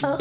Hello，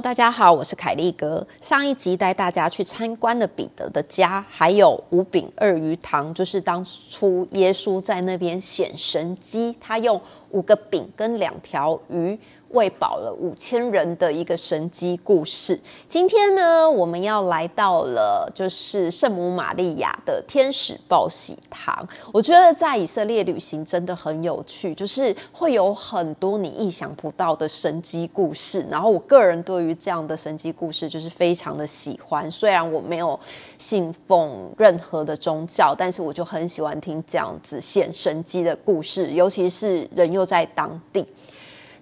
大家好，我是凯利哥。上一集带大家去参观了彼得的家，还有五饼二鱼堂，就是当初耶稣在那边显神机，他用五个饼跟两条鱼。喂饱了五千人的一个神机故事。今天呢，我们要来到了就是圣母玛利亚的天使报喜堂。我觉得在以色列旅行真的很有趣，就是会有很多你意想不到的神机故事。然后我个人对于这样的神机故事就是非常的喜欢。虽然我没有信奉任何的宗教，但是我就很喜欢听这样子显神机的故事，尤其是人又在当地。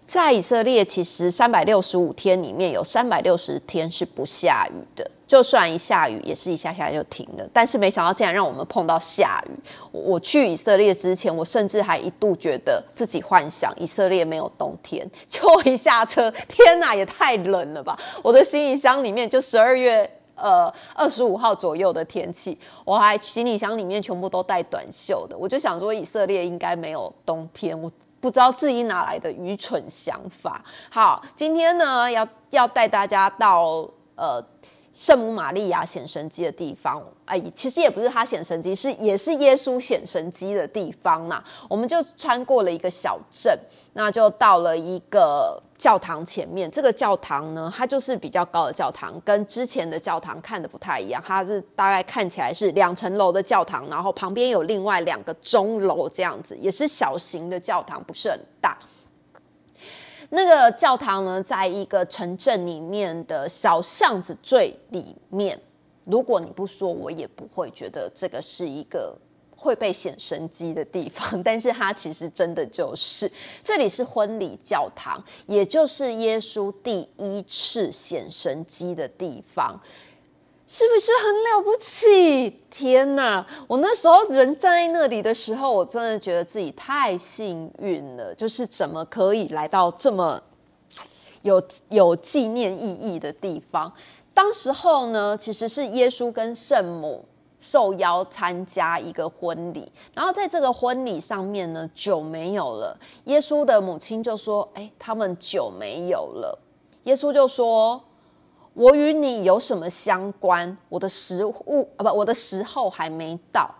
在以色列，其实三百六十五天里面有三百六十天是不下雨的，就算一下雨，也是一下下就停了。但是没想到，竟然让我们碰到下雨。我去以色列之前，我甚至还一度觉得自己幻想以色列没有冬天。就一下车，天哪，也太冷了吧！我的行李箱里面就十二月呃二十五号左右的天气，我还行李箱里面全部都带短袖的。我就想说，以色列应该没有冬天。我。不知道自己哪来的愚蠢想法。好，今天呢，要要带大家到呃圣母玛利亚显神机的地方。哎，其实也不是他显神机，是也是耶稣显神机的地方嘛。我们就穿过了一个小镇，那就到了一个教堂前面。这个教堂呢，它就是比较高的教堂，跟之前的教堂看的不太一样。它是大概看起来是两层楼的教堂，然后旁边有另外两个钟楼这样子，也是小型的教堂，不是很大。那个教堂呢，在一个城镇里面的小巷子最里面。如果你不说，我也不会觉得这个是一个会被显神机的地方。但是它其实真的就是，这里是婚礼教堂，也就是耶稣第一次显神机的地方，是不是很了不起？天哪！我那时候人站在那里的时候，我真的觉得自己太幸运了，就是怎么可以来到这么有有纪念意义的地方。当时候呢，其实是耶稣跟圣母受邀参加一个婚礼，然后在这个婚礼上面呢，酒没有了。耶稣的母亲就说：“哎，他们酒没有了。”耶稣就说：“我与你有什么相关？我的食物啊，不，我的时候还没到。”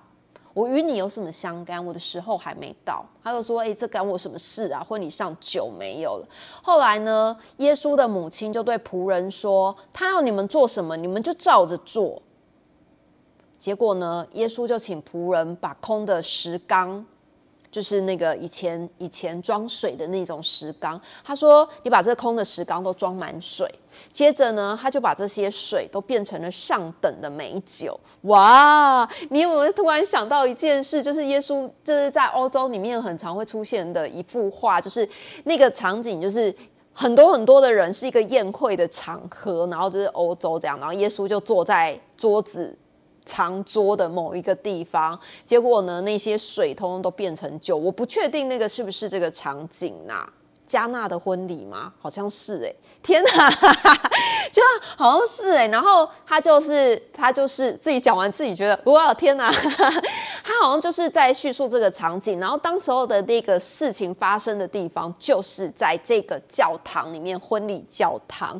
我与你有什么相干？我的时候还没到。他就说：“哎，这干我什么事啊？婚礼上酒没有了。”后来呢，耶稣的母亲就对仆人说：“他要你们做什么，你们就照着做。”结果呢，耶稣就请仆人把空的石缸。就是那个以前以前装水的那种石缸，他说：“你把这空的石缸都装满水，接着呢，他就把这些水都变成了上等的美酒。”哇！你有没有突然想到一件事？就是耶稣就是在欧洲里面很常会出现的一幅画，就是那个场景，就是很多很多的人是一个宴会的场合，然后就是欧洲这样，然后耶稣就坐在桌子。长桌的某一个地方，结果呢，那些水通通都变成酒。我不确定那个是不是这个场景呐？加纳的婚礼吗？好像是哎。天哪，就好像是哎，然后他就是他就是自己讲完自己觉得哇天哪，他好像就是在叙述这个场景，然后当时候的那个事情发生的地方就是在这个教堂里面，婚礼教堂。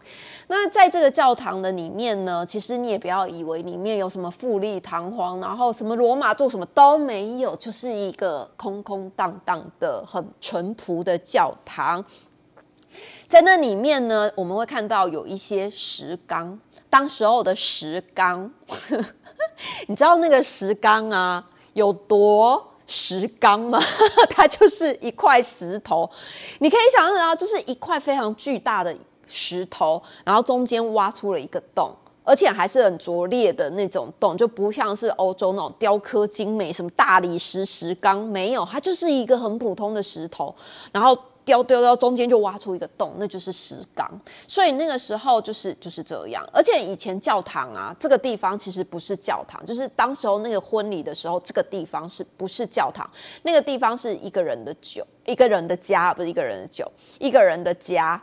那在这个教堂的里面呢，其实你也不要以为里面有什么富丽堂皇，然后什么罗马做什么都没有，就是一个空空荡荡的、很淳朴的教堂。在那里面呢，我们会看到有一些石缸，当时候的石缸，你知道那个石缸啊有多石缸吗？它就是一块石头，你可以想象到，就是一块非常巨大的石头，然后中间挖出了一个洞，而且还是很拙劣的那种洞，就不像是欧洲那种雕刻精美，什么大理石石缸没有，它就是一个很普通的石头，然后。雕丢到中间就挖出一个洞，那就是石缸。所以那个时候就是就是这样。而且以前教堂啊，这个地方其实不是教堂，就是当时候那个婚礼的时候，这个地方是不是教堂？那个地方是一个人的酒，一个人的家，不是一个人的酒，一个人的家。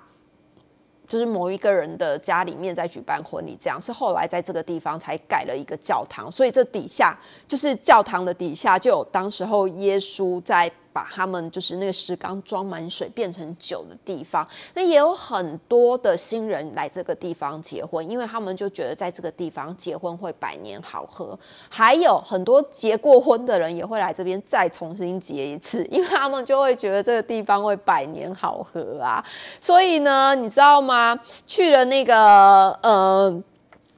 就是某一个人的家里面在举办婚礼，这样是后来在这个地方才盖了一个教堂，所以这底下就是教堂的底下就有当时候耶稣在。把他们就是那个石缸装满水变成酒的地方，那也有很多的新人来这个地方结婚，因为他们就觉得在这个地方结婚会百年好合。还有很多结过婚的人也会来这边再重新结一次，因为他们就会觉得这个地方会百年好合啊。所以呢，你知道吗？去了那个呃。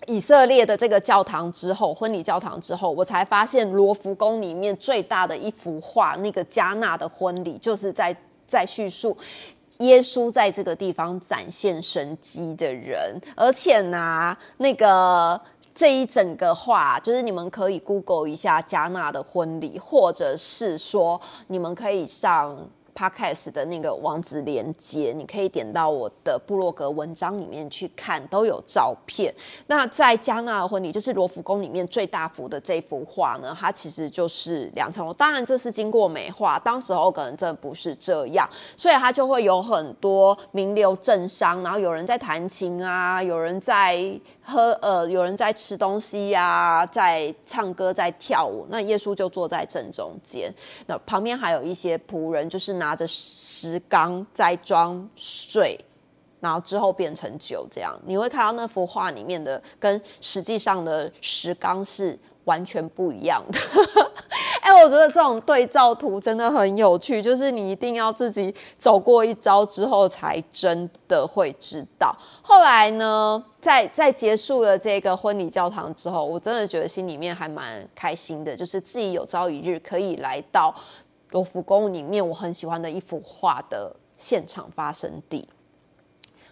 以色列的这个教堂之后，婚礼教堂之后，我才发现罗浮宫里面最大的一幅画，那个加纳的婚礼，就是在在叙述耶稣在这个地方展现神迹的人。而且呢，那个这一整个画，就是你们可以 Google 一下加纳的婚礼，或者是说你们可以上。Podcast 的那个网址连接，你可以点到我的部落格文章里面去看，都有照片。那在加纳的婚礼，就是罗浮宫里面最大幅的这幅画呢，它其实就是两层楼。当然这是经过美化，当时候可能真的不是这样，所以它就会有很多名流政商，然后有人在弹琴啊，有人在喝呃，有人在吃东西呀，在唱歌，在跳舞。那耶稣就坐在正中间，那旁边还有一些仆人，就是。拿着石缸在装水，然后之后变成酒，这样你会看到那幅画里面的跟实际上的石缸是完全不一样的。哎，我觉得这种对照图真的很有趣，就是你一定要自己走过一招之后，才真的会知道。后来呢，在在结束了这个婚礼教堂之后，我真的觉得心里面还蛮开心的，就是自己有朝一日可以来到。罗浮宫里面我很喜欢的一幅画的现场发生地。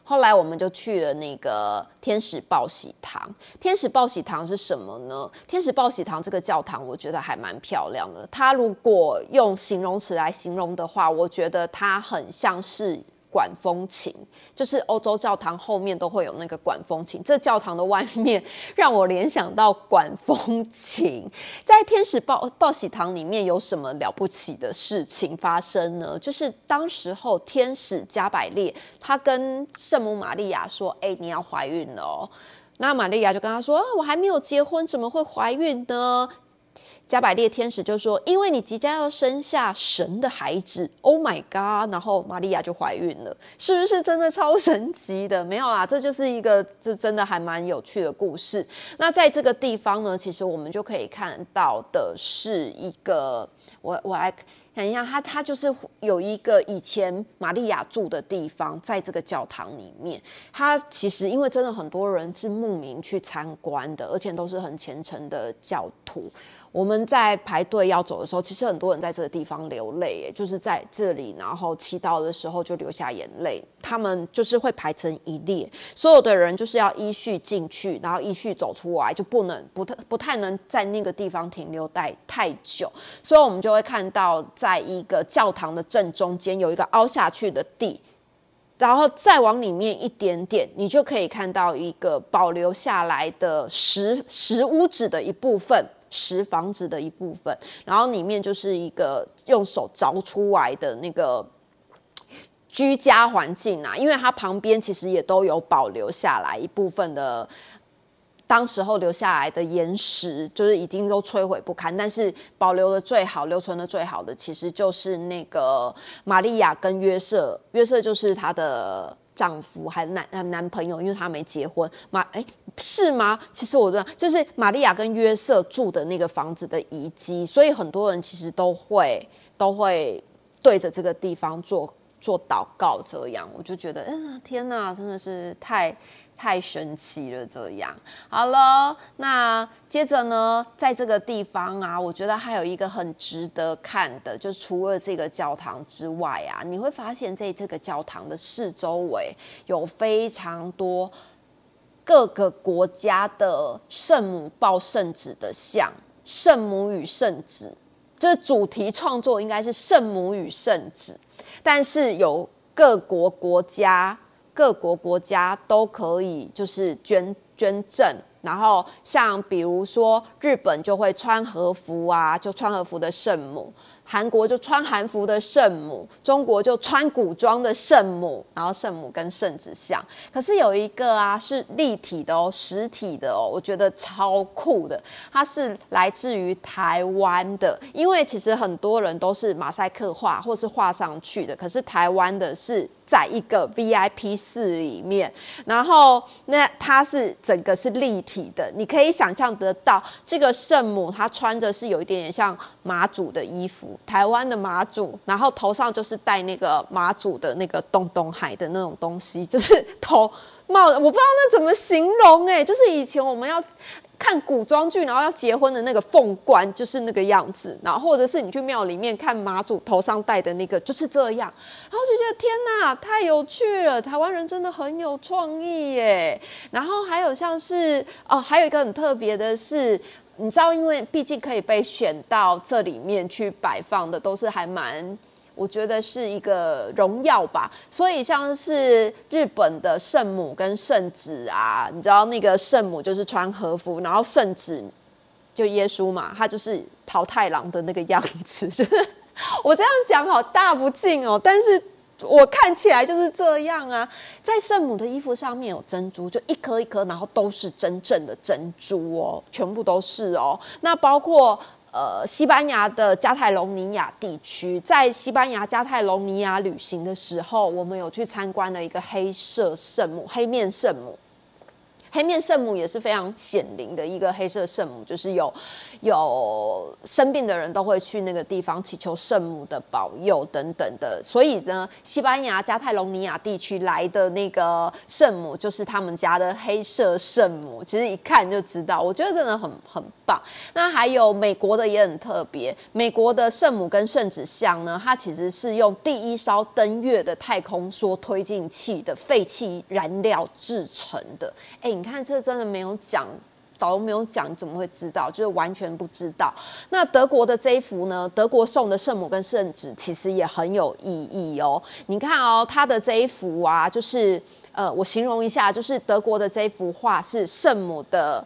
后来我们就去了那个天使报喜堂。天使报喜堂是什么呢？天使报喜堂这个教堂，我觉得还蛮漂亮的。它如果用形容词来形容的话，我觉得它很像是。管风琴就是欧洲教堂后面都会有那个管风琴，这教堂的外面让我联想到管风琴。在天使报报喜堂里面有什么了不起的事情发生呢？就是当时候天使加百列他跟圣母玛利亚说：“哎，你要怀孕了哦。”那玛利亚就跟他说：“啊，我还没有结婚，怎么会怀孕呢？”加百列天使就说：“因为你即将要生下神的孩子，Oh my God！” 然后玛利亚就怀孕了，是不是真的超神奇的？没有啦，这就是一个这真的还蛮有趣的故事。那在这个地方呢，其实我们就可以看到的是一个，我我来。看一下，它它就是有一个以前玛利亚住的地方，在这个教堂里面。它其实因为真的很多人是慕名去参观的，而且都是很虔诚的教徒。我们在排队要走的时候，其实很多人在这个地方流泪，就是在这里，然后祈祷的时候就流下眼泪。他们就是会排成一列，所有的人就是要依序进去，然后依序走出来，就不能不太不太能在那个地方停留待太久。所以我们就会看到。在一个教堂的正中间有一个凹下去的地，然后再往里面一点点，你就可以看到一个保留下来的石石屋子的一部分，石房子的一部分，然后里面就是一个用手凿出来的那个居家环境啊，因为它旁边其实也都有保留下来一部分的。当时候留下来的岩石就是已经都摧毁不堪，但是保留的最好、留存的最好的，其实就是那个玛利亚跟约瑟。约瑟就是他的丈夫还男男朋友，因为他没结婚。马哎是吗？其实我知道，就是玛利亚跟约瑟住的那个房子的遗迹，所以很多人其实都会都会对着这个地方做做祷告。这样我就觉得，嗯，天哪，真的是太。太神奇了，这样好了。那接着呢，在这个地方啊，我觉得还有一个很值得看的，就是除了这个教堂之外啊，你会发现在这个教堂的四周围有非常多各个国家的圣母抱圣子的像，圣母与圣子，这主题创作应该是圣母与圣子，但是有各国国家。各国国家都可以就是捐捐赠然后像比如说日本就会穿和服啊，就穿和服的圣母。韩国就穿韩服的圣母，中国就穿古装的圣母，然后圣母跟圣子像。可是有一个啊，是立体的哦，实体的哦，我觉得超酷的。它是来自于台湾的，因为其实很多人都是马赛克画或是画上去的，可是台湾的是。在一个 VIP 室里面，然后那它是整个是立体的，你可以想象得到，这个圣母她穿着是有一点点像马祖的衣服，台湾的马祖，然后头上就是戴那个马祖的那个东东海的那种东西，就是头帽，我不知道那怎么形容哎，就是以前我们要。看古装剧，然后要结婚的那个凤冠就是那个样子，然后或者是你去庙里面看妈祖头上戴的那个就是这样，然后就觉得天哪，太有趣了！台湾人真的很有创意耶。然后还有像是哦，还有一个很特别的是，你知道，因为毕竟可以被选到这里面去摆放的，都是还蛮。我觉得是一个荣耀吧，所以像是日本的圣母跟圣子啊，你知道那个圣母就是穿和服，然后圣子就耶稣嘛，他就是桃太郎的那个样子。我这样讲好大不敬哦，但是我看起来就是这样啊。在圣母的衣服上面有珍珠，就一颗一颗，然后都是真正的珍珠哦，全部都是哦。那包括。呃，西班牙的加泰隆尼亚地区，在西班牙加泰隆尼亚旅行的时候，我们有去参观了一个黑色圣母、黑面圣母。黑面圣母也是非常显灵的一个黑色圣母，就是有有生病的人都会去那个地方祈求圣母的保佑等等的。所以呢，西班牙加泰隆尼亚地区来的那个圣母就是他们家的黑色圣母，其实一看就知道，我觉得真的很很棒。那还有美国的也很特别，美国的圣母跟圣子像呢，它其实是用第一艘登月的太空梭推进器的废弃燃料制成的。哎。你看，这真的没有讲，导游没有讲，怎么会知道？就是完全不知道。那德国的这一幅呢？德国送的圣母跟圣子其实也很有意义哦。你看哦，他的这一幅啊，就是呃，我形容一下，就是德国的这一幅画是圣母的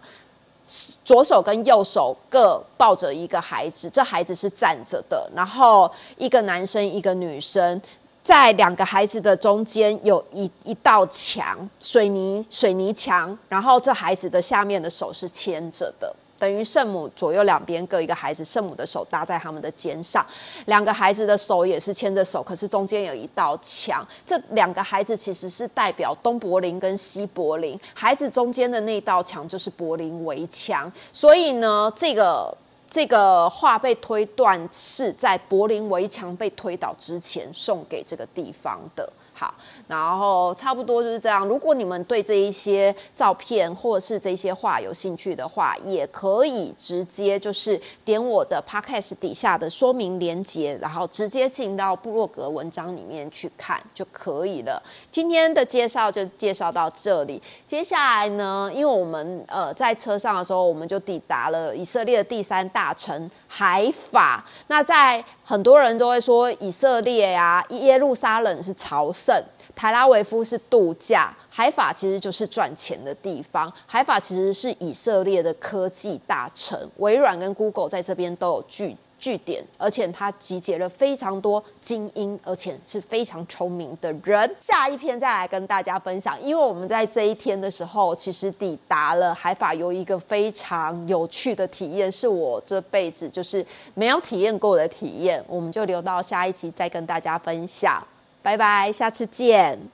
左手跟右手各抱着一个孩子，这孩子是站着的，然后一个男生，一个女生。在两个孩子的中间有一一道墙，水泥水泥墙，然后这孩子的下面的手是牵着的，等于圣母左右两边各一个孩子，圣母的手搭在他们的肩上，两个孩子的手也是牵着手，可是中间有一道墙，这两个孩子其实是代表东柏林跟西柏林，孩子中间的那道墙就是柏林围墙，所以呢，这个。这个画被推断是在柏林围墙被推倒之前送给这个地方的。好，然后差不多就是这样。如果你们对这一些照片或者是这些画有兴趣的话，也可以直接就是点我的 podcast 底下的说明连接，然后直接进到部落格文章里面去看就可以了。今天的介绍就介绍到这里。接下来呢，因为我们呃在车上的时候，我们就抵达了以色列的第三大城海法。那在很多人都会说以色列呀，耶路撒冷是朝圣，台拉维夫是度假，海法其实就是赚钱的地方。海法其实是以色列的科技大城，微软跟 Google 在这边都有据。据点，而且它集结了非常多精英，而且是非常聪明的人。下一篇再来跟大家分享，因为我们在这一天的时候，其实抵达了海法，有一个非常有趣的体验，是我这辈子就是没有体验过的体验。我们就留到下一集再跟大家分享。拜拜，下次见。